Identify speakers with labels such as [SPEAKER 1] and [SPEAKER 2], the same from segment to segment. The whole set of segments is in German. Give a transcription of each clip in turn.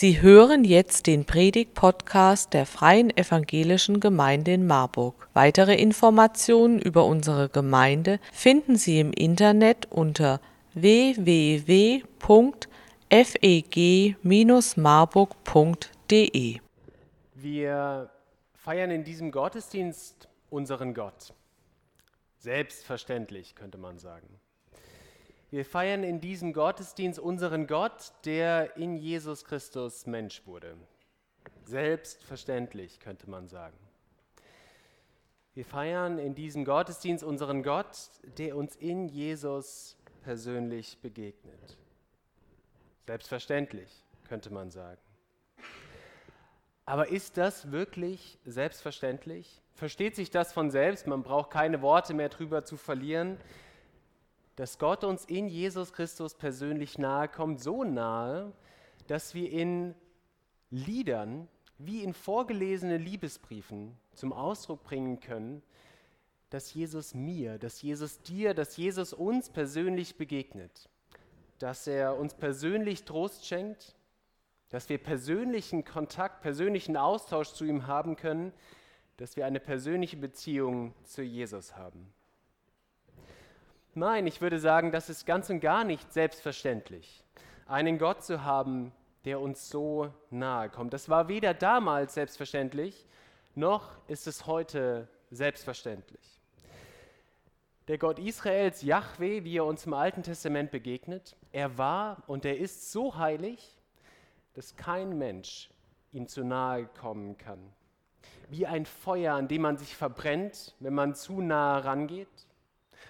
[SPEAKER 1] Sie hören jetzt den Predig-Podcast der Freien Evangelischen Gemeinde in Marburg. Weitere Informationen über unsere Gemeinde finden Sie im Internet unter www.feg-marburg.de.
[SPEAKER 2] Wir feiern in diesem Gottesdienst unseren Gott. Selbstverständlich, könnte man sagen. Wir feiern in diesem Gottesdienst unseren Gott, der in Jesus Christus Mensch wurde. Selbstverständlich, könnte man sagen. Wir feiern in diesem Gottesdienst unseren Gott, der uns in Jesus persönlich begegnet. Selbstverständlich, könnte man sagen. Aber ist das wirklich selbstverständlich? Versteht sich das von selbst? Man braucht keine Worte mehr drüber zu verlieren dass Gott uns in Jesus Christus persönlich nahe kommt, so nahe, dass wir in Liedern wie in vorgelesenen Liebesbriefen zum Ausdruck bringen können, dass Jesus mir, dass Jesus dir, dass Jesus uns persönlich begegnet, dass er uns persönlich Trost schenkt, dass wir persönlichen Kontakt, persönlichen Austausch zu ihm haben können, dass wir eine persönliche Beziehung zu Jesus haben. Nein, ich würde sagen, das ist ganz und gar nicht selbstverständlich, einen Gott zu haben, der uns so nahe kommt. Das war weder damals selbstverständlich, noch ist es heute selbstverständlich. Der Gott Israels, Yahweh, wie er uns im Alten Testament begegnet, er war und er ist so heilig, dass kein Mensch ihm zu nahe kommen kann. Wie ein Feuer, an dem man sich verbrennt, wenn man zu nahe rangeht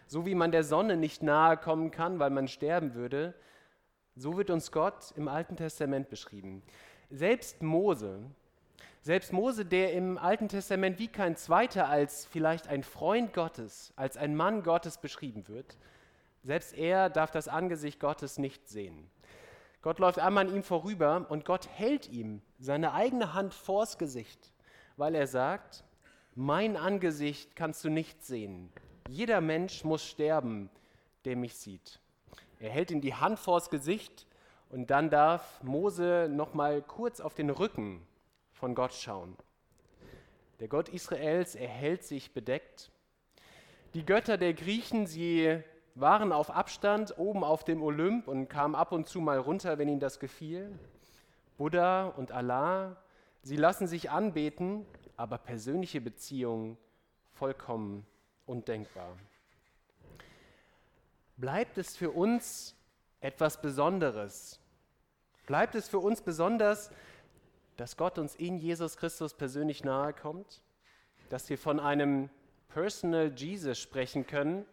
[SPEAKER 2] so wie man der Sonne nicht nahe kommen kann, weil man sterben würde, so wird uns Gott im Alten Testament beschrieben. Selbst Mose, selbst Mose, der im Alten Testament wie kein zweiter als vielleicht ein Freund Gottes, als ein Mann Gottes beschrieben wird, selbst er darf das Angesicht Gottes nicht sehen. Gott läuft einmal an ihm vorüber und Gott hält ihm seine eigene Hand vors Gesicht, weil er sagt, mein Angesicht kannst du nicht sehen, jeder Mensch muss sterben, der mich sieht. Er hält ihm die Hand vors Gesicht und dann darf Mose noch mal kurz auf den Rücken von Gott schauen. Der Gott Israels, er hält sich bedeckt. Die Götter der Griechen, sie waren auf Abstand oben auf dem Olymp und kamen ab und zu mal runter, wenn ihnen das gefiel. Buddha und Allah, sie lassen sich anbeten, aber persönliche Beziehungen vollkommen undenkbar. Bleibt es für uns etwas Besonderes? Bleibt es für uns besonders, dass Gott uns in Jesus Christus persönlich nahe kommt? Dass wir von einem Personal Jesus sprechen können?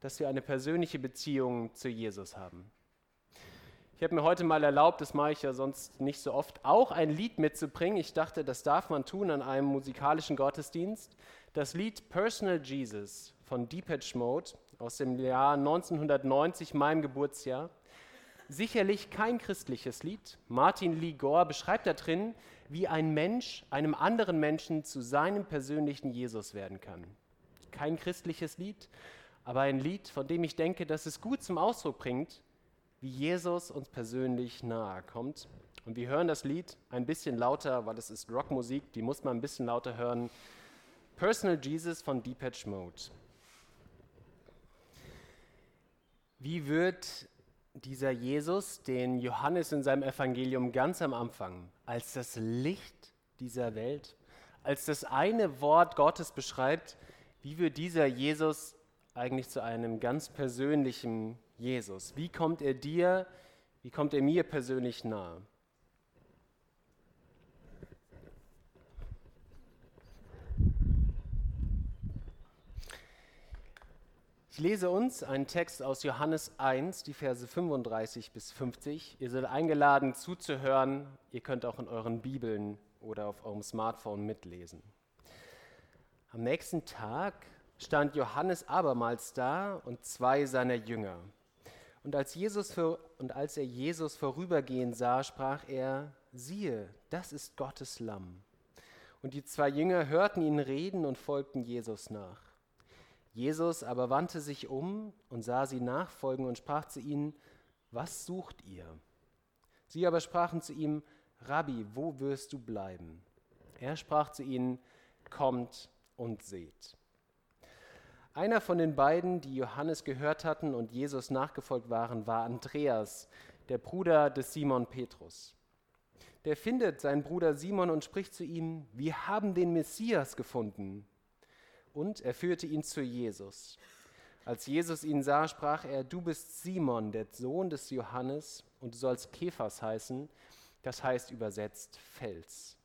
[SPEAKER 2] Dass wir eine persönliche Beziehung zu Jesus haben? Ich habe mir heute mal erlaubt, das mache ich ja sonst nicht so oft, auch ein Lied mitzubringen. Ich dachte, das darf man tun an einem musikalischen Gottesdienst. Das Lied Personal Jesus von Depeche Mode aus dem Jahr 1990, meinem Geburtsjahr. Sicherlich kein christliches Lied. Martin Lee Gore beschreibt da drin, wie ein Mensch einem anderen Menschen zu seinem persönlichen Jesus werden kann. Kein christliches Lied, aber ein Lied, von dem ich denke, dass es gut zum Ausdruck bringt, wie Jesus uns persönlich nahe kommt. Und wir hören das Lied ein bisschen lauter, weil es ist Rockmusik, die muss man ein bisschen lauter hören. Personal Jesus von Depeche Mode. Wie wird dieser Jesus, den Johannes in seinem Evangelium ganz am Anfang als das Licht dieser Welt, als das eine Wort Gottes beschreibt, wie wird dieser Jesus eigentlich zu einem ganz persönlichen Jesus? Wie kommt er dir, wie kommt er mir persönlich nahe? Ich lese uns einen Text aus Johannes 1, die Verse 35 bis 50. Ihr seid eingeladen zuzuhören. Ihr könnt auch in euren Bibeln oder auf eurem Smartphone mitlesen. Am nächsten Tag stand Johannes abermals da und zwei seiner Jünger. Und als, Jesus für, und als er Jesus vorübergehen sah, sprach er, siehe, das ist Gottes Lamm. Und die zwei Jünger hörten ihn reden und folgten Jesus nach. Jesus aber wandte sich um und sah sie nachfolgen und sprach zu ihnen, was sucht ihr? Sie aber sprachen zu ihm, Rabbi, wo wirst du bleiben? Er sprach zu ihnen, kommt und seht. Einer von den beiden, die Johannes gehört hatten und Jesus nachgefolgt waren, war Andreas, der Bruder des Simon Petrus. Der findet seinen Bruder Simon und spricht zu ihm, wir haben den Messias gefunden. Und er führte ihn zu Jesus. Als Jesus ihn sah, sprach er, du bist Simon, der Sohn des Johannes, und du sollst Kephas heißen, das heißt übersetzt Fels.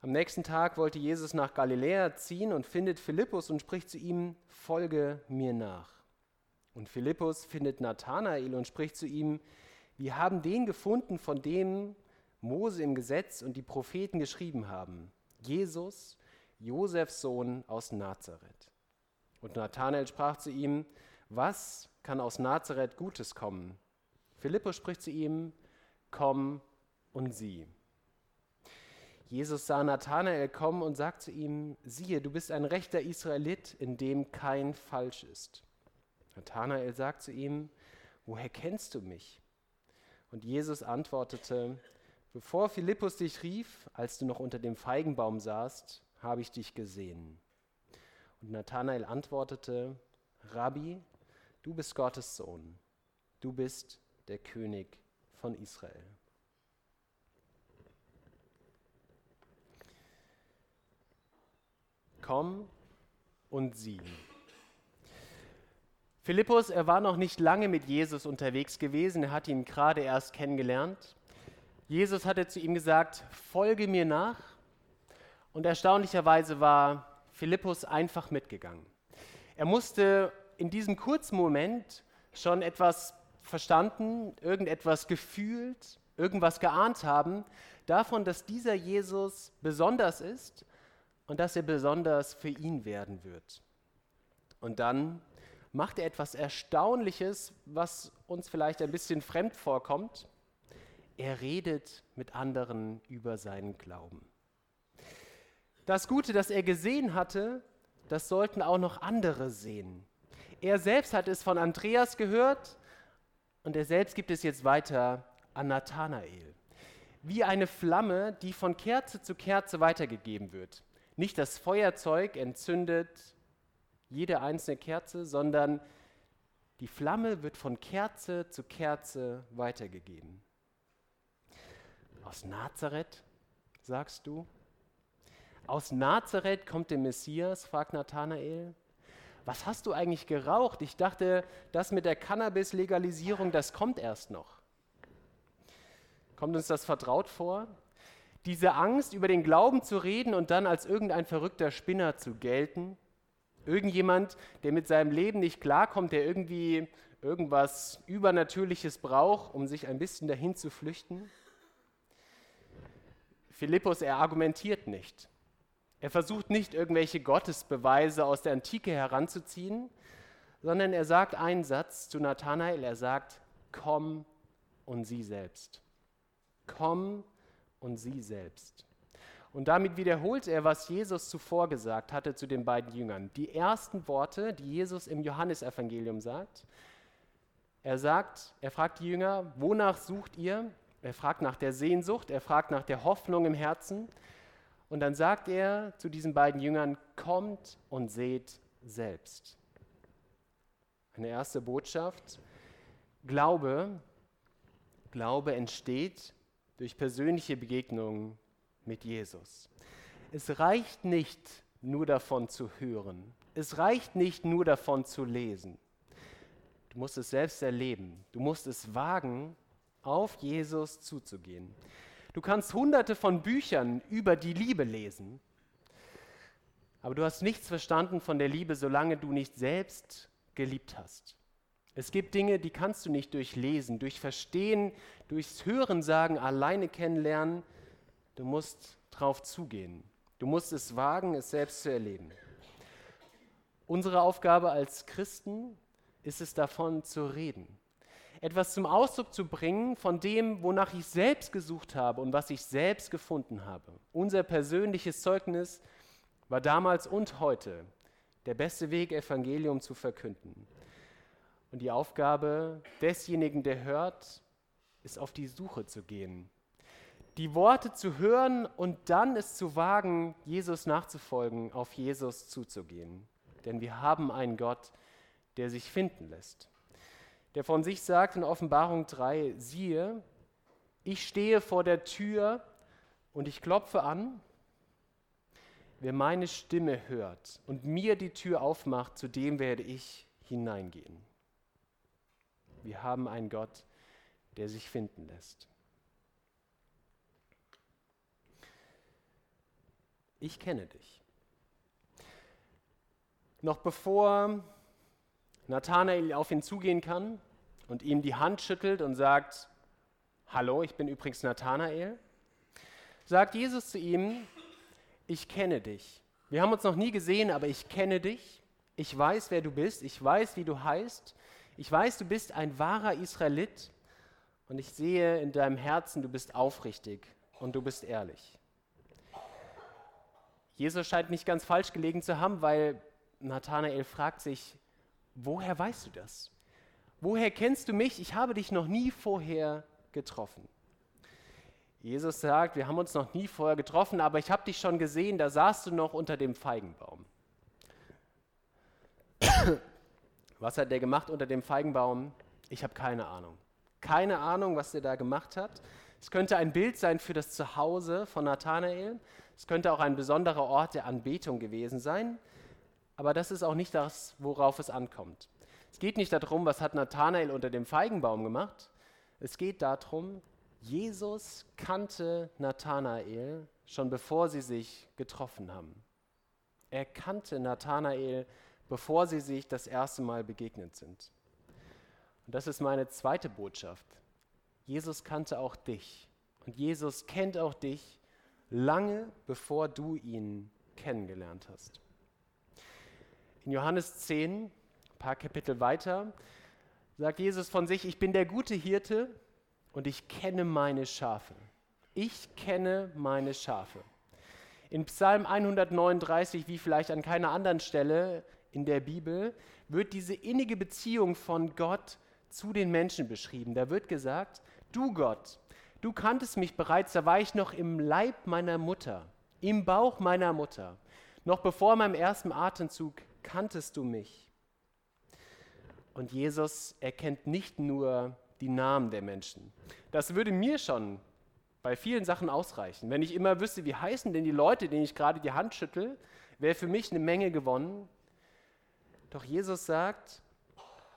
[SPEAKER 2] Am nächsten Tag wollte Jesus nach Galiläa ziehen und findet Philippus und spricht zu ihm, folge mir nach. Und Philippus findet Nathanael und spricht zu ihm, wir haben den gefunden, von dem Mose im Gesetz und die Propheten geschrieben haben, Jesus, Josefs Sohn aus Nazareth. Und Nathanael sprach zu ihm, was kann aus Nazareth Gutes kommen? Philippus spricht zu ihm, komm und sieh. Jesus sah Nathanael kommen und sagt zu ihm, siehe, du bist ein rechter Israelit, in dem kein Falsch ist. Nathanael sagt zu ihm, woher kennst du mich? Und Jesus antwortete, bevor Philippus dich rief, als du noch unter dem Feigenbaum saßt, habe ich dich gesehen. Und Nathanael antwortete, Rabbi, du bist Gottes Sohn, du bist der König von Israel. Komm und sieh. Philippus, er war noch nicht lange mit Jesus unterwegs gewesen, er hat ihn gerade erst kennengelernt. Jesus hatte zu ihm gesagt, folge mir nach. Und erstaunlicherweise war Philippus einfach mitgegangen. Er musste in diesem kurzen Moment schon etwas verstanden, irgendetwas gefühlt, irgendwas geahnt haben davon, dass dieser Jesus besonders ist und dass er besonders für ihn werden wird. Und dann macht er etwas Erstaunliches, was uns vielleicht ein bisschen fremd vorkommt. Er redet mit anderen über seinen Glauben. Das Gute, das er gesehen hatte, das sollten auch noch andere sehen. Er selbst hat es von Andreas gehört und er selbst gibt es jetzt weiter an Nathanael. Wie eine Flamme, die von Kerze zu Kerze weitergegeben wird. Nicht das Feuerzeug entzündet jede einzelne Kerze, sondern die Flamme wird von Kerze zu Kerze weitergegeben. Aus Nazareth, sagst du? Aus Nazareth kommt der Messias, fragt Nathanael. Was hast du eigentlich geraucht? Ich dachte, das mit der Cannabis-Legalisierung, das kommt erst noch. Kommt uns das vertraut vor? Diese Angst, über den Glauben zu reden und dann als irgendein verrückter Spinner zu gelten? Irgendjemand, der mit seinem Leben nicht klarkommt, der irgendwie irgendwas Übernatürliches braucht, um sich ein bisschen dahin zu flüchten? Philippus, er argumentiert nicht. Er versucht nicht, irgendwelche Gottesbeweise aus der Antike heranzuziehen, sondern er sagt einen Satz zu Nathanael, er sagt, komm und sieh selbst. Komm und sieh selbst. Und damit wiederholt er, was Jesus zuvor gesagt hatte zu den beiden Jüngern. Die ersten Worte, die Jesus im Johannesevangelium sagt. Er sagt, er fragt die Jünger, wonach sucht ihr? Er fragt nach der Sehnsucht, er fragt nach der Hoffnung im Herzen. Und dann sagt er zu diesen beiden Jüngern, kommt und seht selbst. Eine erste Botschaft. Glaube, Glaube entsteht durch persönliche Begegnungen mit Jesus. Es reicht nicht nur davon zu hören. Es reicht nicht nur davon zu lesen. Du musst es selbst erleben. Du musst es wagen, auf Jesus zuzugehen. Du kannst hunderte von Büchern über die Liebe lesen, aber du hast nichts verstanden von der Liebe, solange du nicht selbst geliebt hast. Es gibt Dinge, die kannst du nicht durch Lesen, durch Verstehen, durchs Hören sagen, alleine kennenlernen. Du musst drauf zugehen. Du musst es wagen, es selbst zu erleben. Unsere Aufgabe als Christen ist es davon zu reden etwas zum Ausdruck zu bringen von dem, wonach ich selbst gesucht habe und was ich selbst gefunden habe. Unser persönliches Zeugnis war damals und heute der beste Weg, Evangelium zu verkünden. Und die Aufgabe desjenigen, der hört, ist auf die Suche zu gehen. Die Worte zu hören und dann es zu wagen, Jesus nachzufolgen, auf Jesus zuzugehen. Denn wir haben einen Gott, der sich finden lässt. Der von sich sagt in Offenbarung 3, siehe, ich stehe vor der Tür und ich klopfe an. Wer meine Stimme hört und mir die Tür aufmacht, zu dem werde ich hineingehen. Wir haben einen Gott, der sich finden lässt. Ich kenne dich. Noch bevor Nathanael auf ihn zugehen kann und ihm die Hand schüttelt und sagt, Hallo, ich bin übrigens Nathanael, sagt Jesus zu ihm, ich kenne dich. Wir haben uns noch nie gesehen, aber ich kenne dich. Ich weiß, wer du bist. Ich weiß, wie du heißt. Ich weiß, du bist ein wahrer Israelit. Und ich sehe in deinem Herzen, du bist aufrichtig und du bist ehrlich. Jesus scheint nicht ganz falsch gelegen zu haben, weil Nathanael fragt sich, woher weißt du das? Woher kennst du mich? Ich habe dich noch nie vorher getroffen. Jesus sagt, wir haben uns noch nie vorher getroffen, aber ich habe dich schon gesehen, da saßt du noch unter dem Feigenbaum. Was hat der gemacht unter dem Feigenbaum? Ich habe keine Ahnung. Keine Ahnung, was der da gemacht hat. Es könnte ein Bild sein für das Zuhause von Nathanael. Es könnte auch ein besonderer Ort der Anbetung gewesen sein. Aber das ist auch nicht das, worauf es ankommt. Es geht nicht darum, was hat Nathanael unter dem Feigenbaum gemacht, es geht darum, Jesus kannte Nathanael schon bevor sie sich getroffen haben. Er kannte Nathanael, bevor sie sich das erste Mal begegnet sind. Und das ist meine zweite Botschaft. Jesus kannte auch dich. Und Jesus kennt auch dich lange bevor du ihn kennengelernt hast. In Johannes 10, ein paar Kapitel weiter, sagt Jesus von sich, ich bin der gute Hirte und ich kenne meine Schafe. Ich kenne meine Schafe. In Psalm 139, wie vielleicht an keiner anderen Stelle in der Bibel, wird diese innige Beziehung von Gott zu den Menschen beschrieben. Da wird gesagt, du Gott, du kanntest mich bereits, da war ich noch im Leib meiner Mutter, im Bauch meiner Mutter. Noch bevor meinem ersten Atemzug kanntest du mich. Und Jesus erkennt nicht nur die Namen der Menschen. Das würde mir schon bei vielen Sachen ausreichen. Wenn ich immer wüsste, wie heißen denn die Leute, denen ich gerade die Hand schüttel, wäre für mich eine Menge gewonnen. Doch Jesus sagt,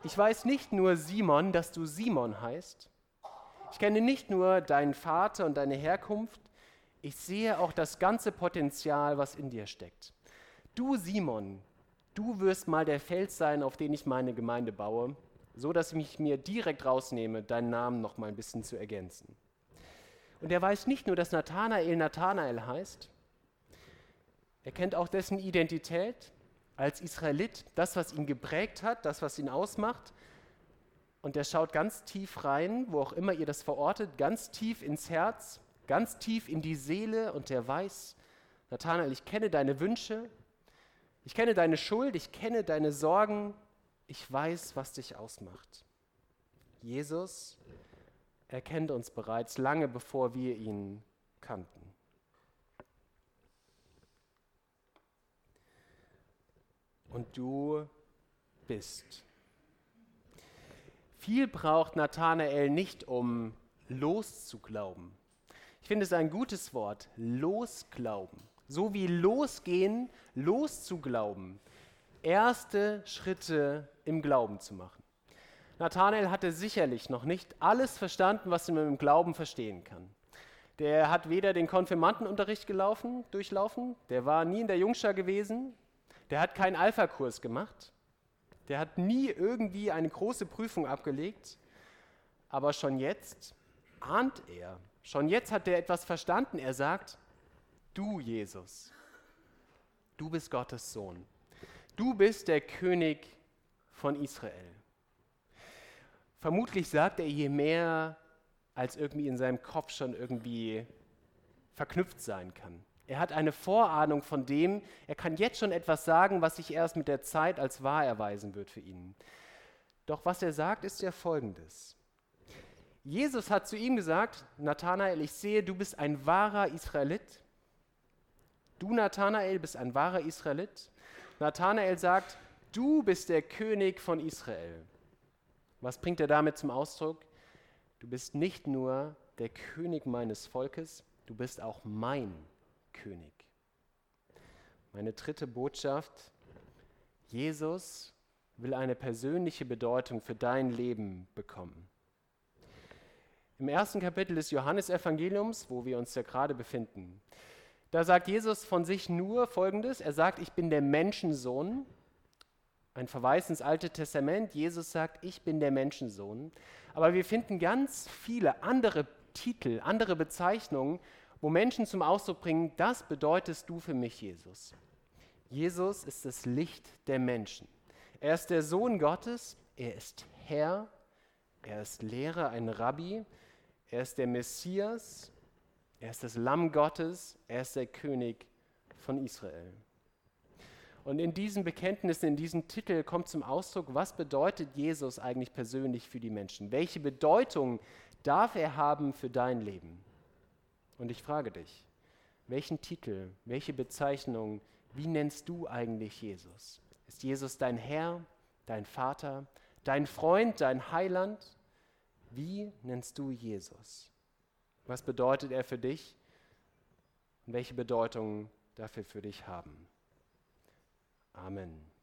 [SPEAKER 2] ich weiß nicht nur Simon, dass du Simon heißt. Ich kenne nicht nur deinen Vater und deine Herkunft, ich sehe auch das ganze Potenzial, was in dir steckt. Du Simon, du wirst mal der Fels sein, auf den ich meine Gemeinde baue, so dass ich mir direkt rausnehme, deinen Namen noch mal ein bisschen zu ergänzen. Und er weiß nicht nur, dass Nathanael Nathanael heißt, er kennt auch dessen Identität als Israelit, das, was ihn geprägt hat, das, was ihn ausmacht. Und er schaut ganz tief rein, wo auch immer ihr das verortet, ganz tief ins Herz, ganz tief in die Seele und er weiß, Nathanael, ich kenne deine Wünsche, ich kenne deine Schuld, ich kenne deine Sorgen, ich weiß, was dich ausmacht. Jesus erkennt uns bereits lange bevor wir ihn kannten. Und du bist. Viel braucht Nathanael nicht, um loszuglauben. Ich finde es ein gutes Wort, losglauben so wie losgehen, loszuglauben, erste Schritte im Glauben zu machen. Nathanael hatte sicherlich noch nicht alles verstanden, was man im Glauben verstehen kann. Der hat weder den Konfirmandenunterricht gelaufen, durchlaufen, der war nie in der Jungschar gewesen, der hat keinen Alpha-Kurs gemacht, der hat nie irgendwie eine große Prüfung abgelegt, aber schon jetzt ahnt er, schon jetzt hat er etwas verstanden. Er sagt, Du, Jesus, du bist Gottes Sohn. Du bist der König von Israel. Vermutlich sagt er je mehr, als irgendwie in seinem Kopf schon irgendwie verknüpft sein kann. Er hat eine Vorahnung von dem, er kann jetzt schon etwas sagen, was sich erst mit der Zeit als wahr erweisen wird für ihn. Doch was er sagt, ist ja folgendes. Jesus hat zu ihm gesagt, Nathanael, ich sehe, du bist ein wahrer Israelit. Du, Nathanael, bist ein wahrer Israelit. Nathanael sagt, du bist der König von Israel. Was bringt er damit zum Ausdruck? Du bist nicht nur der König meines Volkes, du bist auch mein König. Meine dritte Botschaft, Jesus will eine persönliche Bedeutung für dein Leben bekommen. Im ersten Kapitel des Johannesevangeliums, wo wir uns ja gerade befinden, da sagt Jesus von sich nur Folgendes. Er sagt, ich bin der Menschensohn. Ein Verweis ins Alte Testament. Jesus sagt, ich bin der Menschensohn. Aber wir finden ganz viele andere Titel, andere Bezeichnungen, wo Menschen zum Ausdruck bringen, das bedeutest du für mich, Jesus. Jesus ist das Licht der Menschen. Er ist der Sohn Gottes, er ist Herr, er ist Lehrer, ein Rabbi, er ist der Messias, er ist das Lamm Gottes, er ist der König von Israel. Und in diesen Bekenntnissen, in diesem Titel kommt zum Ausdruck, was bedeutet Jesus eigentlich persönlich für die Menschen? Welche Bedeutung darf er haben für dein Leben? Und ich frage dich, welchen Titel, welche Bezeichnung, wie nennst du eigentlich Jesus? Ist Jesus dein Herr, dein Vater, dein Freund, dein Heiland? Wie nennst du Jesus? Was bedeutet er für dich? Und welche Bedeutung darf er für dich haben? Amen.